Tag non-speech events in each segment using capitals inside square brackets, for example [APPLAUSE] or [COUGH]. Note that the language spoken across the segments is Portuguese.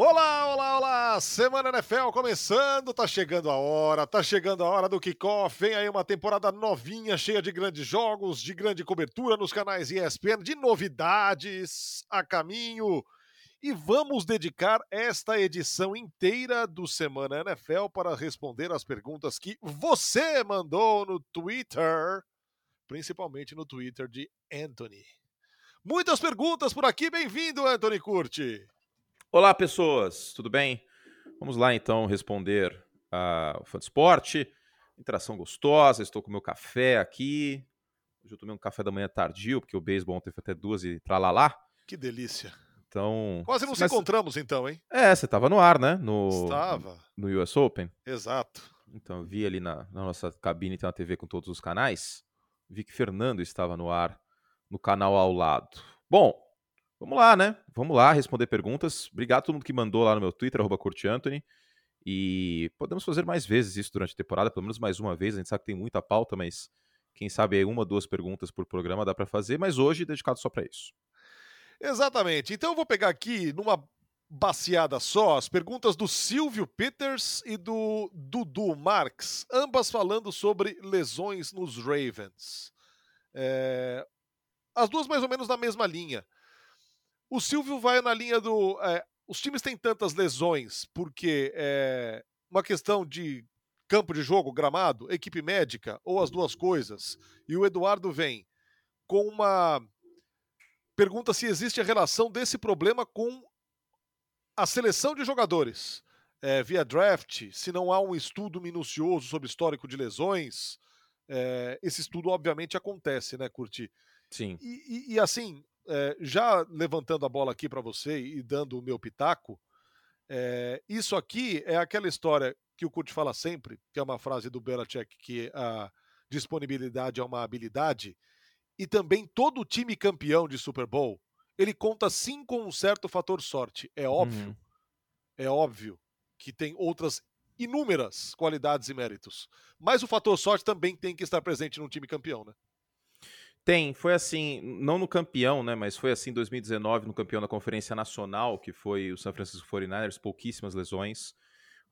Olá, olá, olá! Semana NFL começando, tá chegando a hora, tá chegando a hora do kickoff. Vem aí uma temporada novinha, cheia de grandes jogos, de grande cobertura nos canais ESPN, de novidades a caminho. E vamos dedicar esta edição inteira do Semana NFL para responder as perguntas que você mandou no Twitter, principalmente no Twitter de Anthony. Muitas perguntas por aqui, bem-vindo, Anthony Curti. Olá, pessoas, tudo bem? Vamos lá então responder ao fã de esporte. Interação gostosa, estou com meu café aqui. Hoje eu tomei um café da manhã tardio, porque o beisebol ontem foi até duas e tralalá. Que delícia. Então. Quase nos Mas... encontramos então, hein? É, você estava no ar, né? No, Estava. No US Open. Exato. Então, eu vi ali na, na nossa cabine, tem uma TV com todos os canais. Vi que Fernando estava no ar no canal ao lado. Bom, Vamos lá, né? Vamos lá responder perguntas. Obrigado a todo mundo que mandou lá no meu Twitter, arroba Anthony. E podemos fazer mais vezes isso durante a temporada, pelo menos mais uma vez. A gente sabe que tem muita pauta, mas quem sabe aí uma, duas perguntas por programa dá para fazer, mas hoje dedicado só para isso. Exatamente. Então eu vou pegar aqui numa baseada só as perguntas do Silvio Peters e do Dudu Marx, ambas falando sobre lesões nos Ravens. É... As duas mais ou menos na mesma linha. O Silvio vai na linha do. É, os times têm tantas lesões porque é uma questão de campo de jogo, gramado, equipe médica ou as duas coisas. E o Eduardo vem com uma pergunta se existe a relação desse problema com a seleção de jogadores. É, via draft, se não há um estudo minucioso sobre histórico de lesões. É, esse estudo, obviamente, acontece, né, Curti? Sim. E, e, e assim, é, já levantando a bola aqui para você e dando o meu pitaco, é, isso aqui é aquela história que o Kurt fala sempre, que é uma frase do Belichick, que a disponibilidade é uma habilidade, e também todo time campeão de Super Bowl, ele conta sim com um certo fator sorte. É óbvio, uhum. é óbvio que tem outras inúmeras qualidades e méritos. Mas o fator sorte também tem que estar presente num time campeão, né? Tem, foi assim, não no campeão, né, mas foi assim em 2019 no campeão da Conferência Nacional, que foi o San Francisco 49ers, pouquíssimas lesões,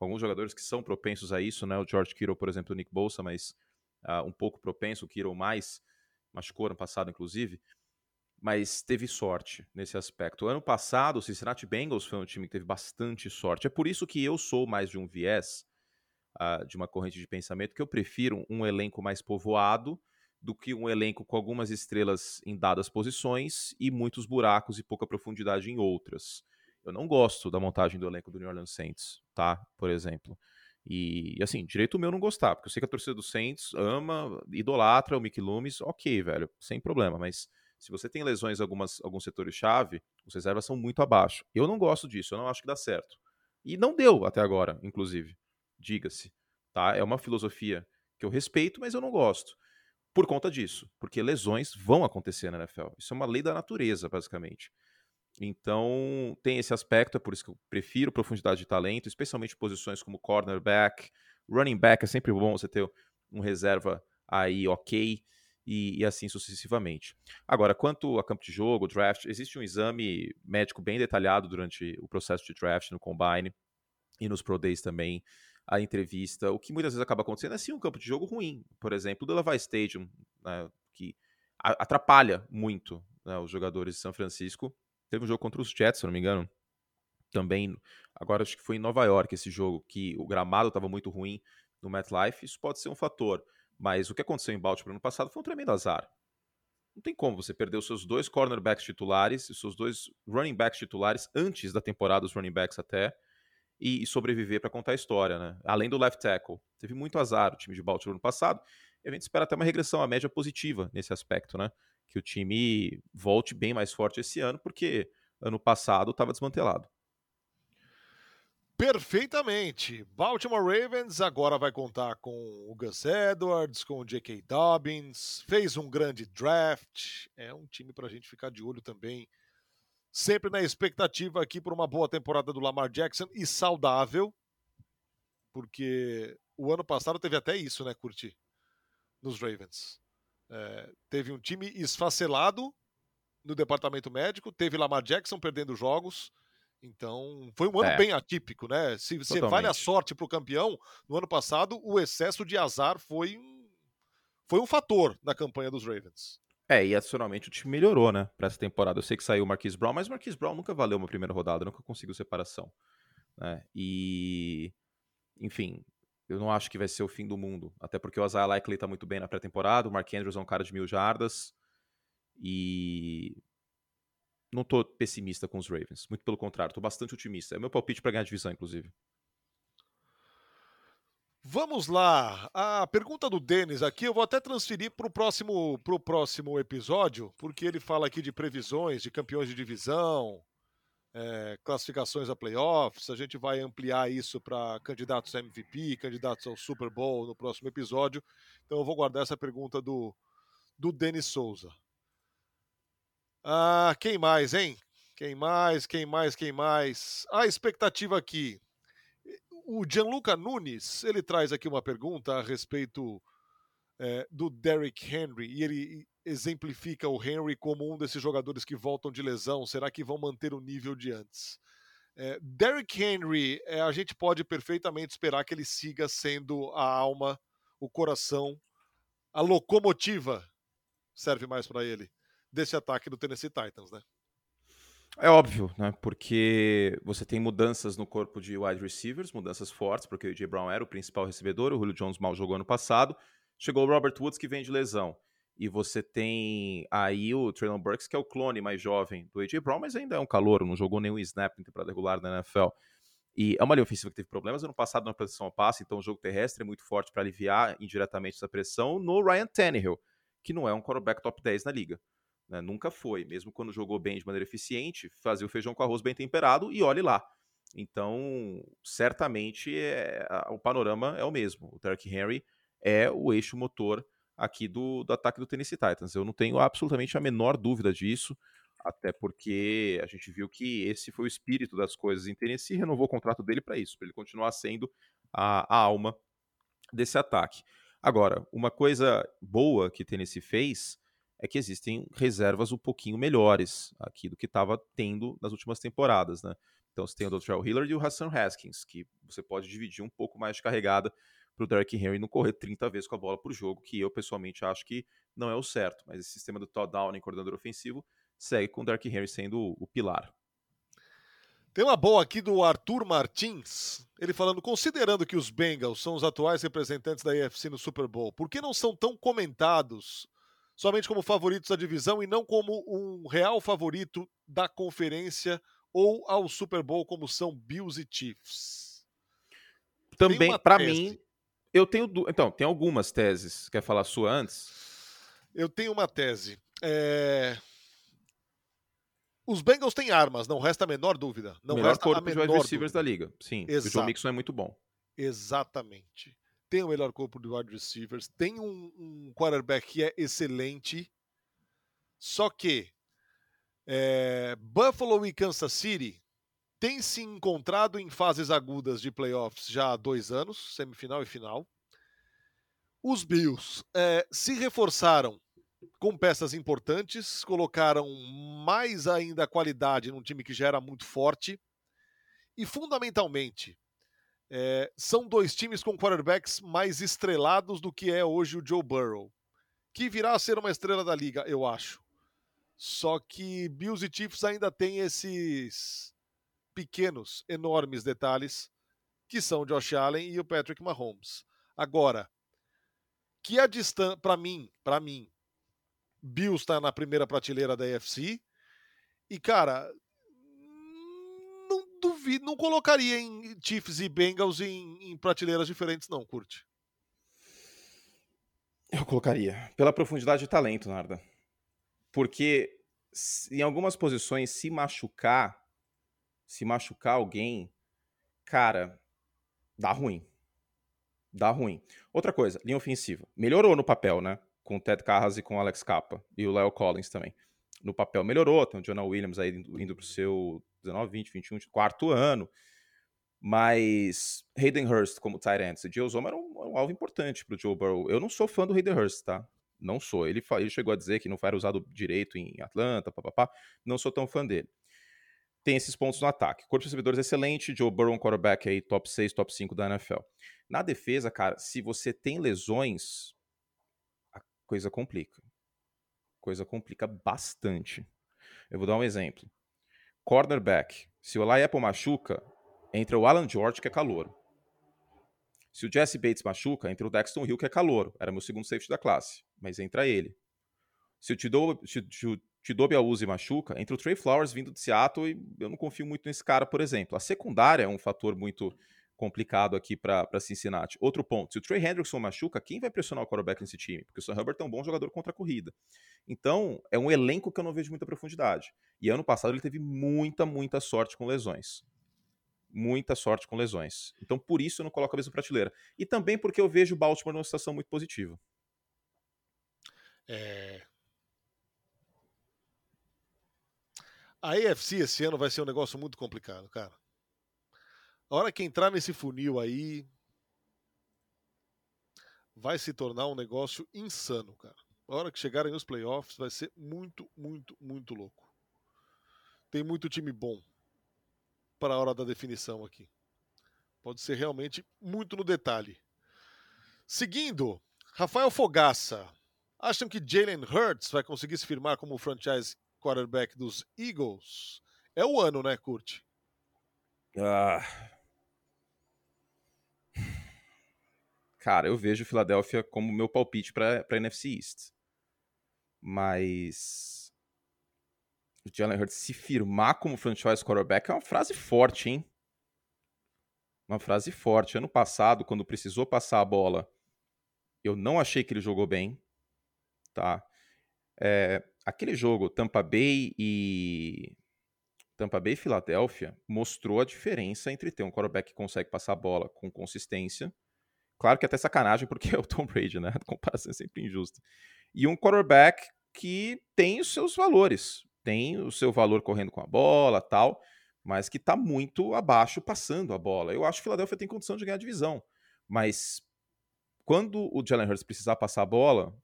alguns jogadores que são propensos a isso, né, o George Kittle, por exemplo, o Nick Bolsa, mas uh, um pouco propenso, o Kittle mais, machucou ano passado, inclusive, mas teve sorte nesse aspecto. Ano passado, o Cincinnati Bengals foi um time que teve bastante sorte, é por isso que eu sou mais de um viés, uh, de uma corrente de pensamento, que eu prefiro um elenco mais povoado, do que um elenco com algumas estrelas em dadas posições e muitos buracos e pouca profundidade em outras. Eu não gosto da montagem do elenco do New Orleans Saints, tá? Por exemplo. E, assim, direito meu não gostar, porque eu sei que a torcida do Saints ama, idolatra o Mickey Loomis, ok, velho, sem problema, mas se você tem lesões em algumas, alguns setores-chave, os reservas são muito abaixo. Eu não gosto disso, eu não acho que dá certo. E não deu até agora, inclusive, diga-se, tá? É uma filosofia que eu respeito, mas eu não gosto por conta disso, porque lesões vão acontecer na NFL. Isso é uma lei da natureza, basicamente. Então, tem esse aspecto, é por isso que eu prefiro profundidade de talento, especialmente posições como cornerback, running back, é sempre bom você ter um reserva aí ok, e, e, assim sucessivamente. Agora, quanto a campo de jogo, draft, existe um exame médico bem detalhado durante o processo de draft no Combine e nos Pro Days também, a entrevista. O que muitas vezes acaba acontecendo é sim um campo de jogo ruim. Por exemplo, o Levi Stadium, né, que atrapalha muito né, os jogadores de São Francisco. Teve um jogo contra os Jets, se não me engano. Também, agora acho que foi em Nova York esse jogo, que o gramado estava muito ruim no MetLife. Isso pode ser um fator. Mas o que aconteceu em Baltimore no passado foi um tremendo azar. Não tem como você perder os seus dois cornerbacks titulares, os seus dois running backs titulares antes da temporada, os running backs até, e, e sobreviver para contar a história, né? Além do left tackle. Teve muito azar o time de Baltimore no passado. E a gente espera até uma regressão à média positiva nesse aspecto, né? Que o time volte bem mais forte esse ano, porque ano passado estava desmantelado. Perfeitamente. Baltimore Ravens agora vai contar com o Gus Edwards, com o J.K. Dobbins, fez um grande draft. É um time para a gente ficar de olho também sempre na expectativa aqui por uma boa temporada do Lamar Jackson e saudável, porque o ano passado teve até isso, né, Curti? Nos Ravens. É, teve um time esfacelado no departamento médico, teve Lamar Jackson perdendo jogos, Então, foi um ano é. bem atípico, né? Se você vale a sorte para o campeão, no ano passado, o excesso de azar foi um, foi um fator na campanha dos Ravens. É, e adicionalmente o time melhorou, né, para essa temporada. Eu sei que saiu o Marquise Brown, mas o Marquise Brown nunca valeu uma primeira rodada, nunca conseguiu separação. Né? E, enfim, eu não acho que vai ser o fim do mundo. Até porque o Isaiah Likely tá muito bem na pré-temporada, o Mark Andrews é um cara de mil jardas. E não tô pessimista com os Ravens. Muito pelo contrário, tô bastante otimista. É meu palpite para ganhar a divisão, inclusive. Vamos lá. A pergunta do Denis aqui eu vou até transferir para o próximo, pro próximo episódio, porque ele fala aqui de previsões de campeões de divisão, é, classificações a playoffs. A gente vai ampliar isso para candidatos a MVP, candidatos ao Super Bowl no próximo episódio. Então eu vou guardar essa pergunta do, do Denis Souza. Ah, quem mais, hein? Quem mais, quem mais, quem mais? A expectativa aqui o Gianluca Nunes, ele traz aqui uma pergunta a respeito é, do Derrick Henry e ele exemplifica o Henry como um desses jogadores que voltam de lesão. Será que vão manter o nível de antes? É, Derrick Henry, é, a gente pode perfeitamente esperar que ele siga sendo a alma, o coração, a locomotiva, serve mais para ele, desse ataque do Tennessee Titans, né? É óbvio, né? Porque você tem mudanças no corpo de wide receivers, mudanças fortes, porque o AJ Brown era o principal recebedor, o Julio Jones mal jogou ano passado. Chegou o Robert Woods que vem de lesão. E você tem aí o Traylon Burks, que é o clone mais jovem do AJ Brown, mas ainda é um calor, não jogou nenhum snap em temporada regular na NFL. E é uma linha ofensiva que teve problemas ano passado na posição a passe, então o jogo terrestre é muito forte para aliviar indiretamente essa pressão no Ryan Tannehill, que não é um quarterback top 10 na liga. Né? Nunca foi. Mesmo quando jogou bem de maneira eficiente, fazia o feijão com arroz bem temperado e olhe lá. Então, certamente, é, o panorama é o mesmo. O Derrick Henry é o eixo motor aqui do, do ataque do Tennessee Titans. Eu não tenho absolutamente a menor dúvida disso, até porque a gente viu que esse foi o espírito das coisas em Tennessee, renovou o contrato dele para isso, para ele continuar sendo a, a alma desse ataque. Agora, uma coisa boa que Tennessee fez é que existem reservas um pouquinho melhores aqui do que estava tendo nas últimas temporadas, né? Então você tem o Dr. Hillard e o Hassan Haskins, que você pode dividir um pouco mais de carregada para o Derrick Henry não correr 30 vezes com a bola por jogo, que eu pessoalmente acho que não é o certo. Mas esse sistema do Todd Downing, coordenador ofensivo, segue com o Derrick Henry sendo o, o pilar. Tem uma boa aqui do Arthur Martins, ele falando, considerando que os Bengals são os atuais representantes da AFC no Super Bowl, por que não são tão comentados somente como favoritos da divisão e não como um real favorito da conferência ou ao Super Bowl como são Bills e Chiefs. Também, para mim, eu tenho. Então, tem algumas teses. Quer falar a sua antes? Eu tenho uma tese. É... Os Bengals têm armas, não resta a menor dúvida. Não Melhor resta corpo a menor de wide receivers dúvida. da liga. Sim, Exato. o Joe Mixon é muito bom. Exatamente tem o melhor corpo de wide receivers, tem um, um quarterback que é excelente, só que é, Buffalo e Kansas City têm se encontrado em fases agudas de playoffs já há dois anos, semifinal e final. Os Bills é, se reforçaram com peças importantes, colocaram mais ainda qualidade num time que já era muito forte e, fundamentalmente, é, são dois times com quarterbacks mais estrelados do que é hoje o Joe Burrow, que virá a ser uma estrela da liga, eu acho. Só que Bills e Chiefs ainda têm esses pequenos, enormes detalhes que são o Josh Allen e o Patrick Mahomes. Agora, que a distância, para mim, para mim, Bills está na primeira prateleira da AFC e cara, duvido, não colocaria em Chiefs e Bengals em, em prateleiras diferentes, não, curte. Eu colocaria. Pela profundidade de talento, Narda. Porque em algumas posições, se machucar, se machucar alguém, cara, dá ruim. Dá ruim. Outra coisa, linha ofensiva. Melhorou no papel, né? Com o Ted Carras e com o Alex Capa. E o Leo Collins também. No papel melhorou. Tem o Jonah Williams aí indo, indo pro seu 19, 20, 21, quarto ano. Mas Hayden Hurst como tight end, o Joe Zoma era um, um, alvo importante para o Joe Burrow. Eu não sou fã do Hayden Hurst, tá? Não sou. Ele, ele chegou a dizer que não foi usado direito em Atlanta, papapá. Não sou tão fã dele. tem esses pontos no ataque. Corpo de recebedores excelente, Joe Burrow, um quarterback aí, top 6, top 5 da NFL. Na defesa, cara, se você tem lesões, a coisa complica. Coisa complica bastante. Eu vou dar um exemplo. Cornerback. Se o Apple machuca, entra o Alan George, que é calouro. Se o Jesse Bates machuca, entra o Dexton Hill, que é calouro. Era meu segundo safety da classe, mas entra ele. Se o Tidobe Auzi machuca, entra o Trey Flowers vindo de Seattle e eu não confio muito nesse cara, por exemplo. A secundária é um fator muito complicado aqui para Cincinnati. Outro ponto, se o Trey Hendrickson machuca, quem vai pressionar o quarterback nesse time? Porque o Sam Hubbard é um bom jogador contra a corrida. Então, é um elenco que eu não vejo muita profundidade. E ano passado ele teve muita, muita sorte com lesões muita sorte com lesões. Então, por isso eu não coloco a mesma prateleira. E também porque eu vejo o Baltimore numa situação muito positiva. É... A AFC esse ano vai ser um negócio muito complicado, cara. A hora que entrar nesse funil aí, vai se tornar um negócio insano, cara. A hora que chegarem os playoffs, vai ser muito, muito, muito louco. Tem muito time bom para a hora da definição aqui. Pode ser realmente muito no detalhe. Seguindo, Rafael Fogaça. Acham que Jalen Hurts vai conseguir se firmar como franchise quarterback dos Eagles? É o ano, né, Kurt? Ah. Cara, eu vejo Filadélfia como meu palpite para a NFC East. Mas o Jalen Hurts se firmar como franchise quarterback é uma frase forte, hein? Uma frase forte. Ano passado, quando precisou passar a bola, eu não achei que ele jogou bem, tá? É, aquele jogo Tampa Bay e Tampa Bay e Filadélfia mostrou a diferença entre ter um quarterback que consegue passar a bola com consistência. Claro que é até sacanagem porque [LAUGHS] é o Tom Brady, né? A comparação é sempre injusta. E um quarterback que tem os seus valores tem o seu valor correndo com a bola tal, mas que está muito abaixo passando a bola. Eu acho que o Philadelphia tem condição de ganhar a divisão, mas quando o Jalen Hurts precisar passar a bola,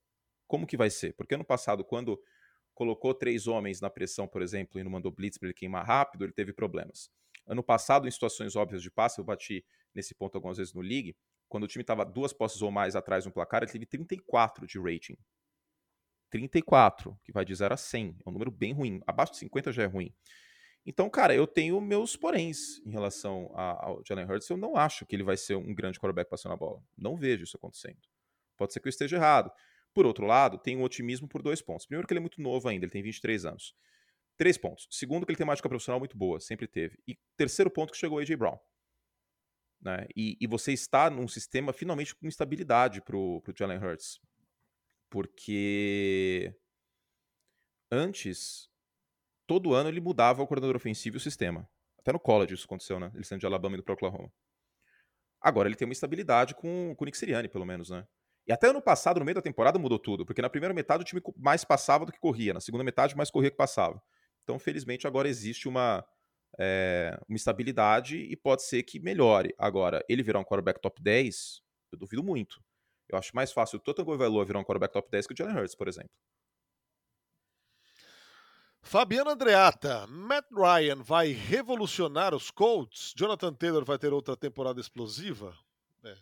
como que vai ser? Porque ano passado, quando colocou três homens na pressão, por exemplo, e não mandou blitz para ele queimar rápido, ele teve problemas. Ano passado, em situações óbvias de passe, eu bati nesse ponto algumas vezes no league, quando o time estava duas posses ou mais atrás no placar, ele teve 34 de rating. 34, que vai de 0 a 100. É um número bem ruim. Abaixo de 50 já é ruim. Então, cara, eu tenho meus poréns em relação ao Jalen Hurts. Eu não acho que ele vai ser um grande quarterback passando a bola. Não vejo isso acontecendo. Pode ser que eu esteja errado. Por outro lado, tenho um otimismo por dois pontos. Primeiro, que ele é muito novo ainda, ele tem 23 anos. Três pontos. Segundo, que ele tem uma mágica profissional muito boa, sempre teve. E terceiro ponto, que chegou o A.J. Brown. Né? E, e, você está num sistema finalmente com estabilidade para o Jalen Hurts. Porque antes, todo ano ele mudava o coordenador ofensivo e o sistema. Até no college isso aconteceu, né? Ele saindo de Alabama e indo para Oklahoma. Agora ele tem uma estabilidade com, com o Nick Sirianni, pelo menos, né? E até ano passado, no meio da temporada, mudou tudo. Porque na primeira metade o time mais passava do que corria. Na segunda metade, mais corria que passava. Então, felizmente, agora existe uma, é, uma estabilidade e pode ser que melhore. Agora, ele virar um quarterback top 10, eu duvido muito. Eu acho mais fácil o Totan Goivaloa virar um quarterback top 10 que o Jalen Hurts, por exemplo. Fabiano Andreata, Matt Ryan vai revolucionar os Colts? Jonathan Taylor vai ter outra temporada explosiva? É.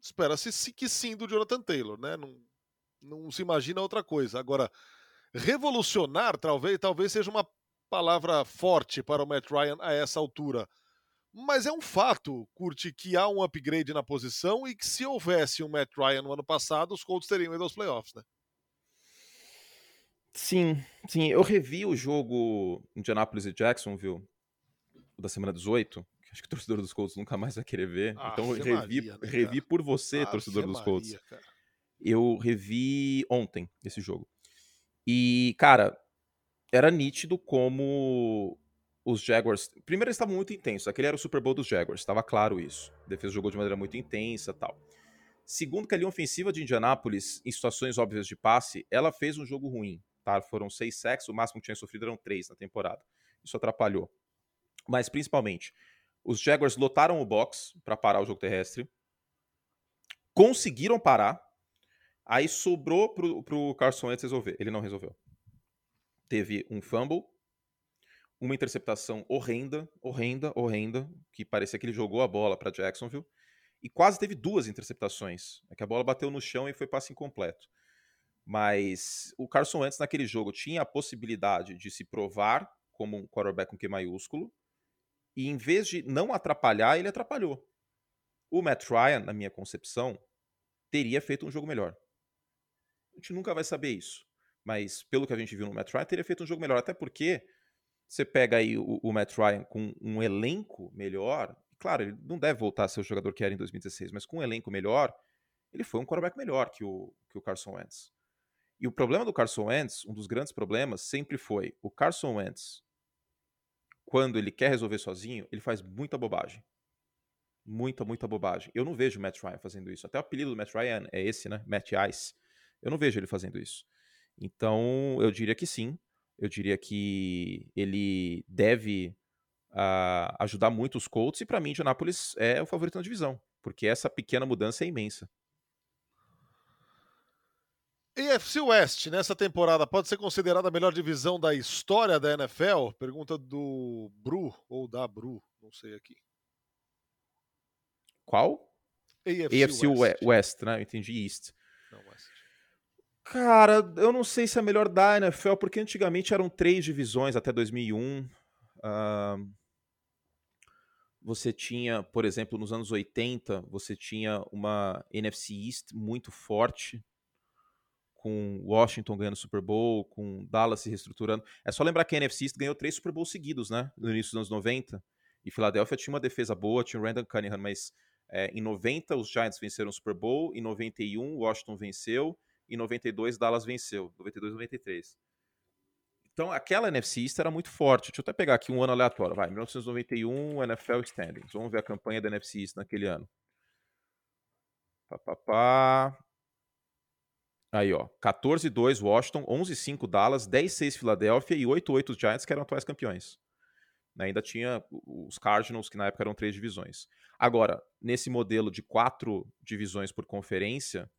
Espera-se que sim do Jonathan Taylor, né? Não, não se imagina outra coisa. Agora, revolucionar talvez, talvez seja uma palavra forte para o Matt Ryan a essa altura. Mas é um fato, Curte, que há um upgrade na posição e que se houvesse um Matt Ryan no ano passado, os Colts teriam ido aos playoffs, né? Sim, sim. Eu revi o jogo Indianapolis e Jacksonville da semana 18. Acho que o torcedor dos Colts nunca mais vai querer ver. Ah, então eu revi, Maria, né, revi por você, ah, torcedor dos Colts. Eu revi ontem esse jogo. E, cara, era nítido como os Jaguars. Primeiro, eles estavam muito intensos. Aquele era o Super Bowl dos Jaguars, estava claro isso. A defesa jogou de maneira muito intensa tal. Segundo, que a linha ofensiva de Indianápolis, em situações óbvias de passe, ela fez um jogo ruim. Tá? Foram seis sacks, o máximo que tinha sofrido eram três na temporada. Isso atrapalhou. Mas, principalmente, os Jaguars lotaram o box para parar o jogo terrestre. Conseguiram parar. Aí sobrou pro, pro Carson Wentz resolver. Ele não resolveu. Teve um fumble uma interceptação horrenda, horrenda, horrenda, que parecia que ele jogou a bola para Jacksonville, e quase teve duas interceptações. É que a bola bateu no chão e foi passe incompleto. Mas o Carson Wentz naquele jogo tinha a possibilidade de se provar como um quarterback com Q maiúsculo, e em vez de não atrapalhar, ele atrapalhou. O Matt Ryan, na minha concepção, teria feito um jogo melhor. A gente nunca vai saber isso. Mas pelo que a gente viu no Matt Ryan, teria feito um jogo melhor. Até porque você pega aí o, o Matt Ryan com um elenco melhor. Claro, ele não deve voltar a ser o jogador que era em 2016, mas com um elenco melhor, ele foi um quarterback melhor que o, que o Carson Wentz. E o problema do Carson Wentz, um dos grandes problemas, sempre foi o Carson Wentz, quando ele quer resolver sozinho, ele faz muita bobagem. Muita, muita bobagem. Eu não vejo o Matt Ryan fazendo isso. Até o apelido do Matt Ryan é esse, né? Matt Ice. Eu não vejo ele fazendo isso. Então, eu diria que sim. Eu diria que ele deve uh, ajudar muito os Colts. E para mim, Indianapolis é o favorito na divisão. Porque essa pequena mudança é imensa. AFC West, nessa temporada, pode ser considerada a melhor divisão da história da NFL? Pergunta do Bru, ou da Bru, não sei aqui. Qual? AFC, AFC West. West, né? Eu entendi East. Não, West. Cara, eu não sei se é melhor da NFL, porque antigamente eram três divisões até 2001. Uh, você tinha, por exemplo, nos anos 80, você tinha uma NFC East muito forte, com Washington ganhando Super Bowl, com Dallas se reestruturando. É só lembrar que a NFC East ganhou três Super Bowls seguidos, né? No início dos anos 90. E Filadélfia tinha uma defesa boa, tinha o Randall Cunningham, mas é, em 90 os Giants venceram o Super Bowl, em 91 Washington venceu, em 92 Dallas venceu, 92 93. Então aquela NFC East era muito forte. Deixa eu até pegar aqui um ano aleatório, vai, 1991 NFL Standings. Vamos ver a campanha da NFC East naquele ano. Pá, pá, pá. Aí, ó, 14-2 Washington, 11-5 Dallas, 10-6 Filadélfia e 8-8 Giants, que eram atuais campeões. Né, ainda tinha os Cardinals, que na época eram três divisões. Agora, nesse modelo de quatro divisões por conferência,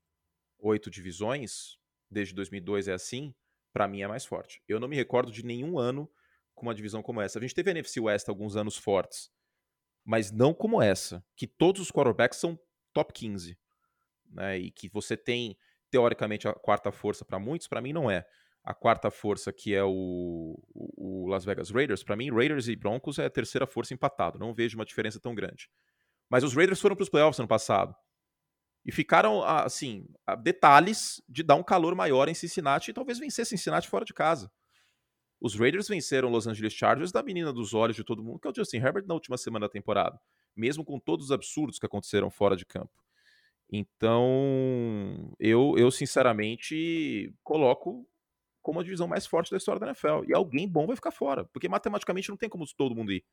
oito divisões, desde 2002 é assim, para mim é mais forte. Eu não me recordo de nenhum ano com uma divisão como essa. A gente teve a NFC West alguns anos fortes, mas não como essa, que todos os quarterbacks são top 15. Né, e que você tem teoricamente a quarta força para muitos, para mim não é. A quarta força, que é o, o Las Vegas Raiders, para mim, Raiders e Broncos é a terceira força empatado. Não vejo uma diferença tão grande. Mas os Raiders foram para os playoffs ano passado. E ficaram, assim, a detalhes de dar um calor maior em Cincinnati e talvez vencer Cincinnati fora de casa. Os Raiders venceram Los Angeles Chargers da menina dos olhos de todo mundo, que é o Justin Herbert na última semana da temporada. Mesmo com todos os absurdos que aconteceram fora de campo. Então, eu, eu sinceramente coloco como a divisão mais forte da história da NFL. E alguém bom vai ficar fora, porque matematicamente não tem como todo mundo ir.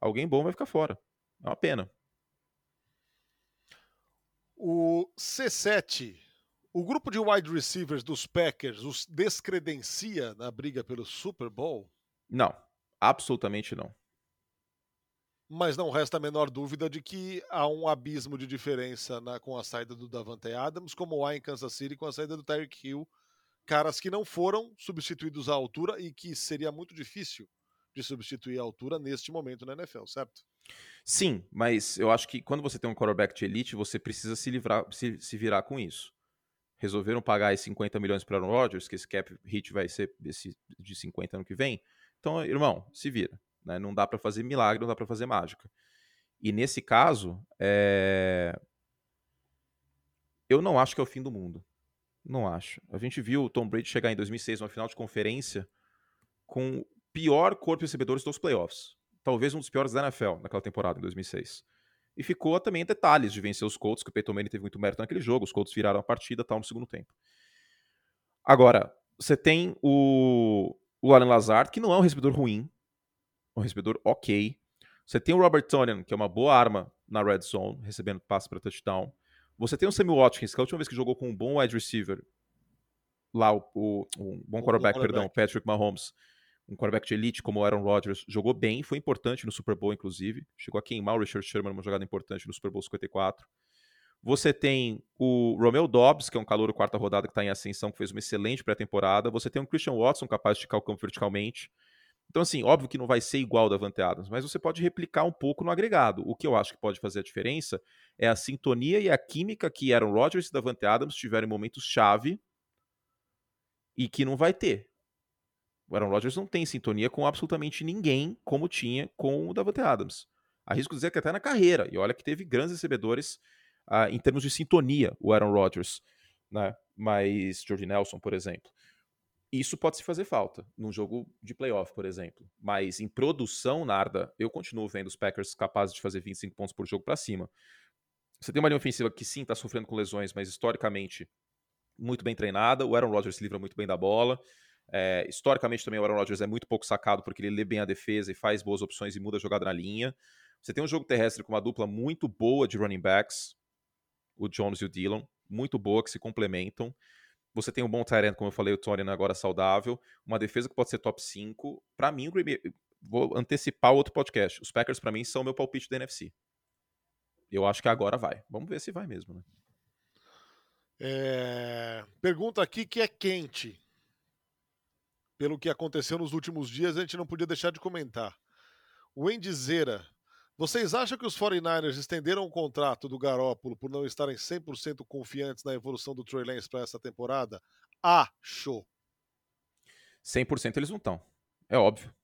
Alguém bom vai ficar fora. É uma pena. O C7, o grupo de wide receivers dos Packers os descredencia na briga pelo Super Bowl? Não, absolutamente não mas não resta a menor dúvida de que há um abismo de diferença na, com a saída do Davante Adams, como há em Kansas City com a saída do Tyreek Hill, caras que não foram substituídos à altura e que seria muito difícil de substituir à altura neste momento na NFL, certo? Sim, mas eu acho que quando você tem um quarterback de elite, você precisa se livrar, se, se virar com isso. Resolveram pagar esses 50 milhões para Aaron Rodgers, que esse cap hit vai ser esse de 50 ano que vem. Então, irmão, se vira. Né? Não dá para fazer milagre, não dá para fazer mágica. E nesse caso, é... eu não acho que é o fim do mundo. Não acho. A gente viu o Tom Brady chegar em 2006 numa final de conferência com o pior corpo de recebedores dos playoffs. Talvez um dos piores da NFL naquela temporada, em 2006. E ficou também detalhes de vencer os Colts, que o Peyton Manning teve muito mérito naquele jogo. Os Colts viraram a partida tal no segundo tempo. Agora, você tem o, o Alan Lazard, que não é um recebedor ruim, um recebedor ok. Você tem o Robert Tonian, que é uma boa arma na red zone, recebendo passe para touchdown. Você tem o Sammy Watkins, que é a última vez que jogou com um bom wide receiver, lá o, o um bom quarterback, perdão, Patrick Mahomes, um quarterback de elite como o Aaron Rodgers, jogou bem, foi importante no Super Bowl, inclusive. Chegou a queimar o Richard Sherman numa jogada importante no Super Bowl 54. Você tem o Romeo Dobbs, que é um calor quarta rodada que está em ascensão, que fez uma excelente pré-temporada. Você tem o Christian Watson, capaz de esticar o campo verticalmente. Então, assim, óbvio que não vai ser igual da Davante Adams, mas você pode replicar um pouco no agregado. O que eu acho que pode fazer a diferença é a sintonia e a química que Aaron Rodgers e Davante Adams tiveram em momentos chave e que não vai ter. O Aaron Rodgers não tem sintonia com absolutamente ninguém como tinha com o Davante Adams. Arrisco dizer que até na carreira. E olha que teve grandes recebedores uh, em termos de sintonia, o Aaron Rodgers. Né? Mas Jordi Nelson, por exemplo. Isso pode se fazer falta num jogo de playoff, por exemplo. Mas em produção, Narda, eu continuo vendo os Packers capazes de fazer 25 pontos por jogo para cima. Você tem uma linha ofensiva que sim está sofrendo com lesões, mas historicamente muito bem treinada. O Aaron Rodgers se livra muito bem da bola. É, historicamente também o Aaron Rodgers é muito pouco sacado porque ele lê bem a defesa e faz boas opções e muda a jogada na linha. Você tem um jogo terrestre com uma dupla muito boa de running backs, o Jones e o Dillon, muito boa, que se complementam. Você tem um bom Tyrant, como eu falei, o Tony agora saudável. Uma defesa que pode ser top 5. Para mim, vou antecipar outro podcast. Os Packers, para mim, são meu palpite da NFC. Eu acho que agora vai. Vamos ver se vai mesmo, né? É... Pergunta aqui que é quente. Pelo que aconteceu nos últimos dias, a gente não podia deixar de comentar. O Zera vocês acham que os 49ers estenderam o contrato do Garópolo por não estarem 100% confiantes na evolução do Trey Lance para essa temporada? Acho. 100% eles não estão. É óbvio.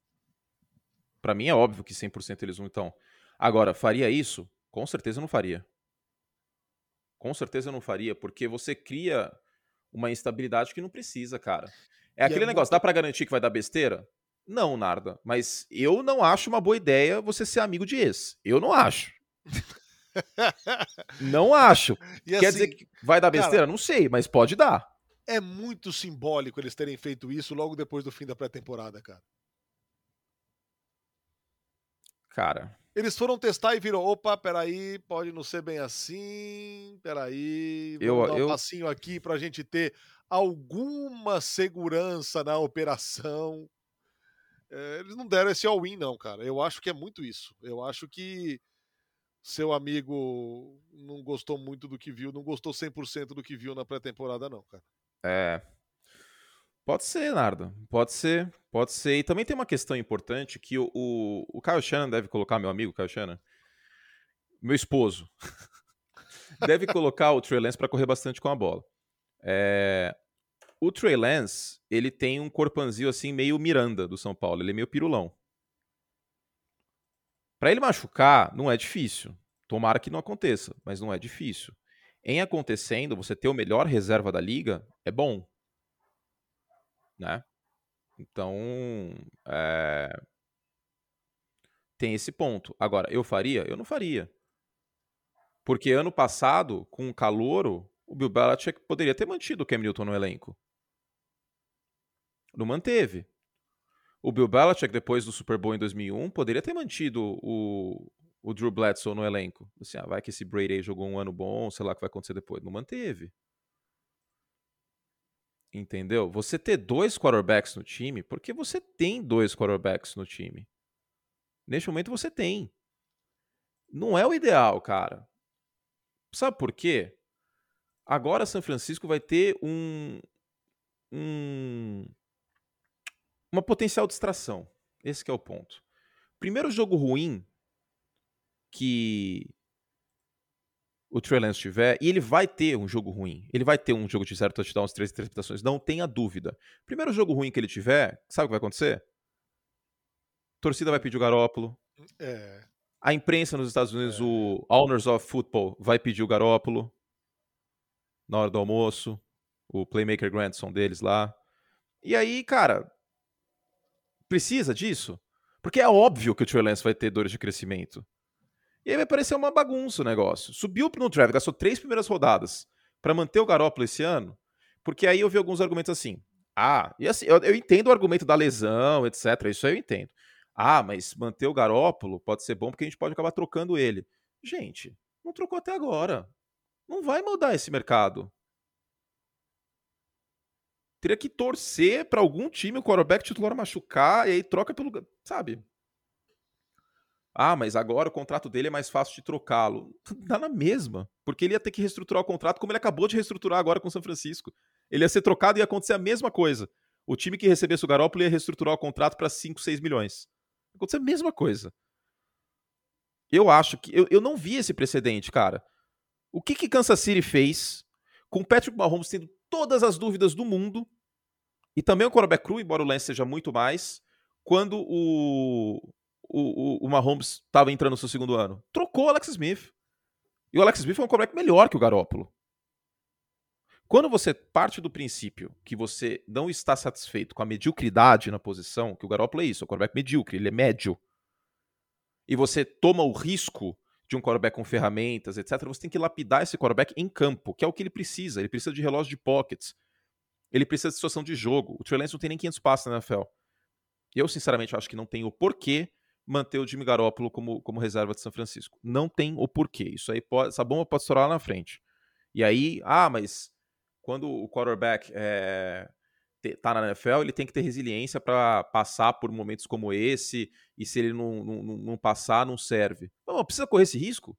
Para mim é óbvio que 100% eles não estão. Agora, faria isso? Com certeza não faria. Com certeza não faria, porque você cria uma instabilidade que não precisa, cara. É e é aquele é negócio, dá para garantir que vai dar besteira? Não, Narda, mas eu não acho uma boa ideia você ser amigo de ex. Eu não acho. [LAUGHS] não acho. E Quer assim, dizer que vai dar besteira? Cara, não sei, mas pode dar. É muito simbólico eles terem feito isso logo depois do fim da pré-temporada, cara. Cara. Eles foram testar e viram, opa, peraí, pode não ser bem assim, peraí, vamos eu, dar um eu... passinho aqui pra gente ter alguma segurança na operação. É, eles não deram esse all-in, não, cara. Eu acho que é muito isso. Eu acho que seu amigo não gostou muito do que viu, não gostou 100% do que viu na pré-temporada, não, cara. É. Pode ser, Nardo. Pode ser. Pode ser. E também tem uma questão importante que o, o, o Kyle Shannon deve colocar, meu amigo Kyle Shannon, meu esposo, [LAUGHS] deve colocar o Trey Lance para correr bastante com a bola. É, o Trey Lance, ele tem um corpanzil assim meio Miranda do São Paulo, ele é meio pirulão. Para ele machucar, não é difícil. Tomara que não aconteça, mas não é difícil. Em acontecendo, você ter o melhor reserva da liga é bom. Né? Então, é... tem esse ponto. Agora, eu faria? Eu não faria. Porque ano passado, com o calouro, o Bill Belichick poderia ter mantido o Cam Newton no elenco. Não manteve. O Bill Belichick, depois do Super Bowl em 2001, poderia ter mantido o, o Drew Bledsoe no elenco. Assim, ah, vai que esse Brady jogou um ano bom, sei lá o que vai acontecer depois. Não manteve. Entendeu? Você ter dois quarterbacks no time, porque você tem dois quarterbacks no time. Neste momento você tem. Não é o ideal, cara. Sabe por quê? Agora São Francisco vai ter um, um uma potencial distração. Esse é o ponto. Primeiro jogo ruim que o Trey Lance tiver, e ele vai ter um jogo ruim. Ele vai ter um jogo de zero touchdowns, três interceptações, não tenha dúvida. Primeiro jogo ruim que ele tiver, sabe o que vai acontecer? A torcida vai pedir o Garópolo. É. A imprensa nos Estados Unidos, é. o Owners of Football, vai pedir o Garópolo na hora do almoço. O Playmaker Grandson deles lá. E aí, cara, Precisa disso? Porque é óbvio que o Trey Lance vai ter dores de crescimento. E aí vai parecer uma bagunça o negócio. Subiu no draft, gastou três primeiras rodadas para manter o Garoppolo esse ano, porque aí eu vi alguns argumentos assim. Ah, e assim, eu, eu, entendo o argumento da lesão, etc. Isso aí eu entendo. Ah, mas manter o Garópolo pode ser bom porque a gente pode acabar trocando ele. Gente, não trocou até agora. Não vai mudar esse mercado teria que torcer para algum time o quarterback titular machucar e aí troca pelo, sabe? Ah, mas agora o contrato dele é mais fácil de trocá-lo. Dá [LAUGHS] na mesma, porque ele ia ter que reestruturar o contrato como ele acabou de reestruturar agora com o São Francisco. Ele ia ser trocado e ia acontecer a mesma coisa. O time que recebesse o Garoppolo ia reestruturar o contrato para 5, 6 milhões. Aconteceu a mesma coisa. Eu acho que. Eu, eu não vi esse precedente, cara. O que, que Kansas City fez com o Patrick Mahomes tendo todas as dúvidas do mundo e também o quarterback cru, embora o Lance seja muito mais, quando o, o, o Mahomes estava entrando no seu segundo ano? Trocou o Alex Smith. E o Alex Smith é um quarterback melhor que o Garoppolo. Quando você parte do princípio que você não está satisfeito com a mediocridade na posição, que o Garoppolo é isso, é um quarterback medíocre, ele é médio, e você toma o risco de um quarterback com ferramentas, etc., você tem que lapidar esse quarterback em campo, que é o que ele precisa. Ele precisa de relógio de pockets. Ele precisa de situação de jogo. O Trey Lance não tem nem 500 passos na NFL. Eu, sinceramente, acho que não tem o porquê manter o Jimmy Garoppolo como, como reserva de São Francisco. Não tem o porquê. Isso aí pode, essa bomba pode estourar lá na frente. E aí, ah, mas quando o quarterback é, tá na NFL, ele tem que ter resiliência para passar por momentos como esse, e se ele não, não, não passar, não serve. Não, precisa correr esse risco?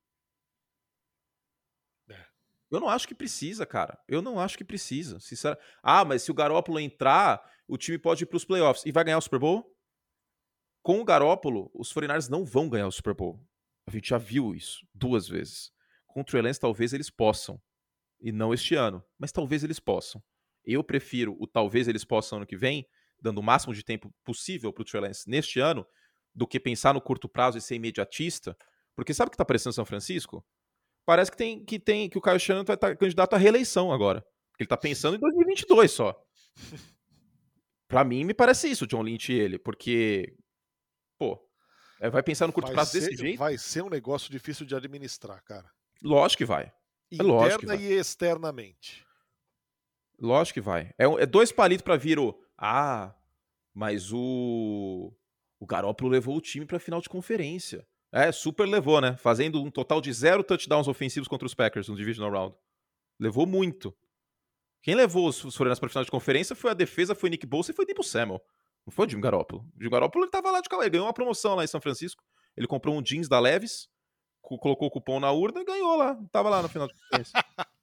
É. Eu não acho que precisa, cara. Eu não acho que precisa. Sincero. Ah, mas se o Garópolo entrar, o time pode ir para os playoffs e vai ganhar o Super Bowl? Com o Garópolo, os 49 não vão ganhar o Super Bowl. A gente já viu isso duas vezes. Com o Trey Lance, talvez eles possam e não este ano, mas talvez eles possam. Eu prefiro o talvez eles possam ano que vem, dando o máximo de tempo possível para o Trey Lance neste ano, do que pensar no curto prazo e ser imediatista, porque sabe o que está aparecendo em São Francisco? Parece que tem que tem que o Caio Shannon vai estar tá candidato à reeleição agora. Ele está pensando em 2022 só. [LAUGHS] para mim me parece isso, John Lynch e ele, porque pô, é, vai pensar no curto vai prazo ser, desse jeito. Vai ser um negócio difícil de administrar, cara. Lógico que vai. É lógico Interna e externamente. Lógico que vai. É, é dois palitos para vir o. Ah, mas o. O Garópolo levou o time pra final de conferência. É, super levou, né? Fazendo um total de zero touchdowns ofensivos contra os Packers no Divisional Round. Levou muito. Quem levou os 49ers pra final de conferência foi a defesa, foi Nick Bolsa e foi Debo Samuel. Não foi o Jim Garoppolo. O Jim Garoppolo ele tava lá de calma. Ele ganhou uma promoção lá em São Francisco. Ele comprou um jeans da Levis colocou o cupom na urna e ganhou lá. Tava lá no final de conferência. [LAUGHS]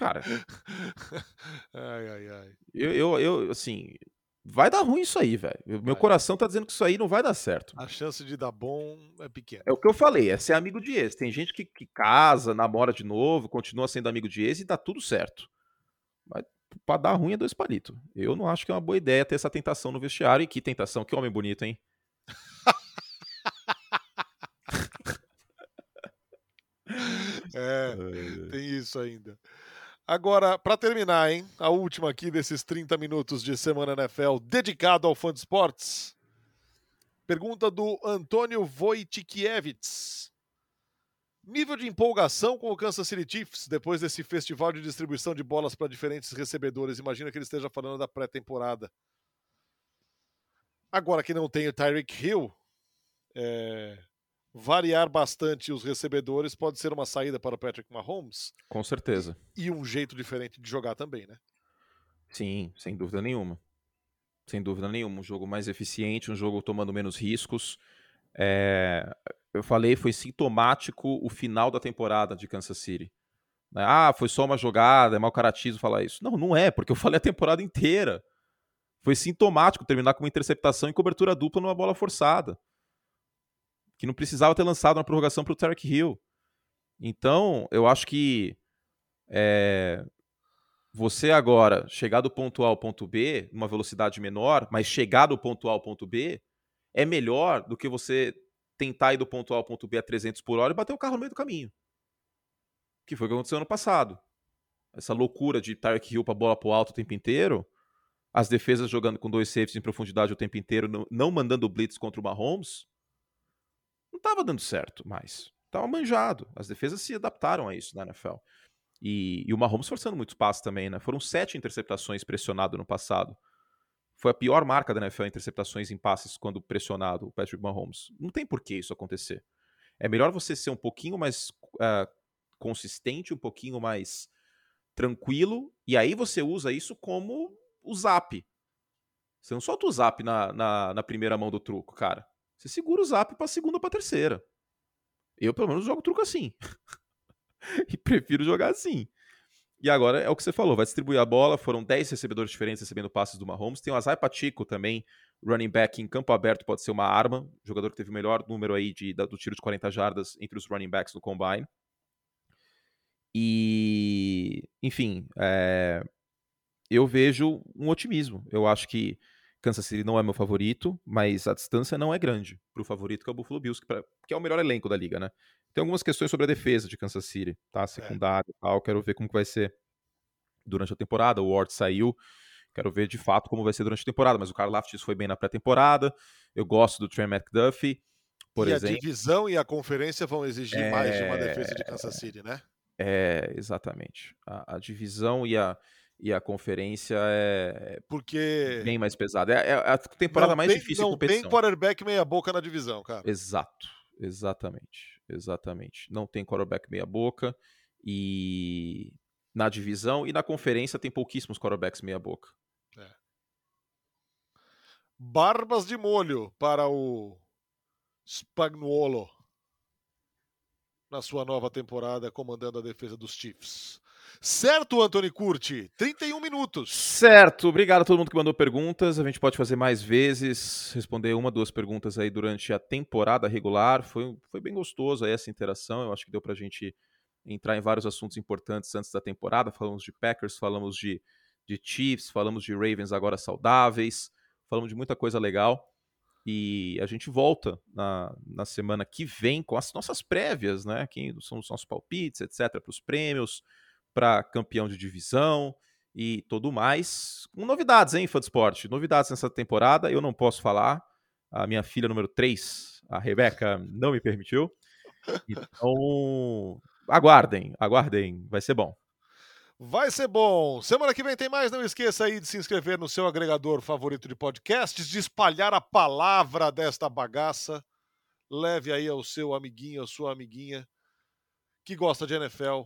Cara. [LAUGHS] ai, ai, ai. Eu, eu, eu, assim. Vai dar ruim isso aí, velho. Meu coração tá dizendo que isso aí não vai dar certo. A chance de dar bom é pequena. É o que eu falei, é ser amigo de ex. Tem gente que, que casa, namora de novo, continua sendo amigo de ex e dá tudo certo. Mas pra dar ruim é dois palitos. Eu não acho que é uma boa ideia ter essa tentação no vestiário. E que tentação, que homem bonito, hein? [LAUGHS] É, tem isso ainda. Agora, para terminar, hein? A última aqui desses 30 minutos de Semana NFL dedicado ao fã de esportes. Pergunta do Antônio Wojcikiewicz. Nível de empolgação com o Kansas City Chiefs depois desse festival de distribuição de bolas para diferentes recebedores. Imagina que ele esteja falando da pré-temporada. Agora que não tem o Tyreek Hill, é, variar bastante os recebedores pode ser uma saída para o Patrick Mahomes. Com certeza. E um jeito diferente de jogar também, né? Sim, sem dúvida nenhuma. Sem dúvida nenhuma. Um jogo mais eficiente, um jogo tomando menos riscos. É... Eu falei, foi sintomático o final da temporada de Kansas City. Né? Ah, foi só uma jogada, é mau caratismo falar isso. Não, não é, porque eu falei a temporada inteira. Foi sintomático terminar com uma interceptação e cobertura dupla numa bola forçada que não precisava ter lançado uma prorrogação para o Tarek Hill. Então, eu acho que é, você agora chegar do ponto A ao ponto B numa velocidade menor, mas chegar do ponto A ao ponto B é melhor do que você tentar ir do ponto A ao ponto B a 300 por hora e bater o carro no meio do caminho. Que foi o que aconteceu ano passado. Essa loucura de Tarek Hill para bola para o alto o tempo inteiro, as defesas jogando com dois safes em profundidade o tempo inteiro, não, não mandando blitz contra o Mahomes, não estava dando certo mais. Estava manjado. As defesas se adaptaram a isso na NFL. E, e o Mahomes forçando muito espaço também, né? Foram sete interceptações pressionado no passado. Foi a pior marca da NFL interceptações em passes quando pressionado o Patrick Mahomes. Não tem por que isso acontecer. É melhor você ser um pouquinho mais uh, consistente, um pouquinho mais tranquilo, e aí você usa isso como o zap. Você não solta o zap na, na, na primeira mão do truco, cara. Você segura o zap para segunda ou para terceira. Eu, pelo menos, jogo truco assim. [LAUGHS] e prefiro jogar assim. E agora é o que você falou, vai distribuir a bola. Foram 10 recebedores diferentes recebendo passes do Mahomes. Tem o Azai Pacheco também, running back em campo aberto, pode ser uma arma. Jogador que teve o melhor número aí de, do tiro de 40 jardas entre os running backs no combine. E, enfim, é, eu vejo um otimismo. Eu acho que Kansas City não é meu favorito, mas a distância não é grande para o favorito que é o Buffalo Bills, que, pra, que, é o melhor elenco da liga, né? Tem algumas questões sobre a defesa de Kansas City, tá? Secundário e tal. Quero ver como que vai ser durante a temporada. O Ward saiu. Quero ver de fato como vai ser durante a temporada. Mas o Carl Laftis foi bem na pré-temporada. Eu gosto do Trey McDuffie, por e exemplo. a divisão e a conferência vão exigir é... mais de uma defesa de Kansas City, né? É, exatamente. A, a divisão e a, e a conferência é, é porque bem mais pesada. É, é a temporada mais tem, difícil não de competição. Não tem quarterback meia boca na divisão, cara. Exato, exatamente, exatamente. Não tem quarterback meia boca e na divisão e na conferência tem pouquíssimos quarterbacks meia boca. É. Barbas de molho para o Spagnuolo na sua nova temporada comandando a defesa dos Chiefs. Certo, Anthony Curti? 31 minutos. Certo. Obrigado a todo mundo que mandou perguntas. A gente pode fazer mais vezes, responder uma, duas perguntas aí durante a temporada regular. Foi, foi bem gostoso aí essa interação. Eu acho que deu pra gente entrar em vários assuntos importantes antes da temporada. Falamos de Packers, falamos de, de Chiefs, falamos de Ravens agora saudáveis, falamos de muita coisa legal. E a gente volta na, na semana que vem com as nossas prévias, né? Quem são os nossos palpites, etc., para os prêmios, para campeão de divisão e tudo mais. Com novidades, hein, fã esporte? Novidades nessa temporada, eu não posso falar. A minha filha número 3, a Rebeca, não me permitiu. Então, aguardem, aguardem, vai ser bom. Vai ser bom. Semana que vem tem mais. Não esqueça aí de se inscrever no seu agregador favorito de podcasts, de espalhar a palavra desta bagaça. Leve aí ao seu amiguinho, a sua amiguinha que gosta de NFL.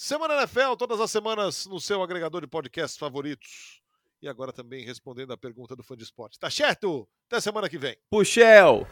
Semana NFL, todas as semanas no seu agregador de podcasts favoritos. E agora também respondendo a pergunta do fã de esporte. Tá certo? Até semana que vem. Puxel!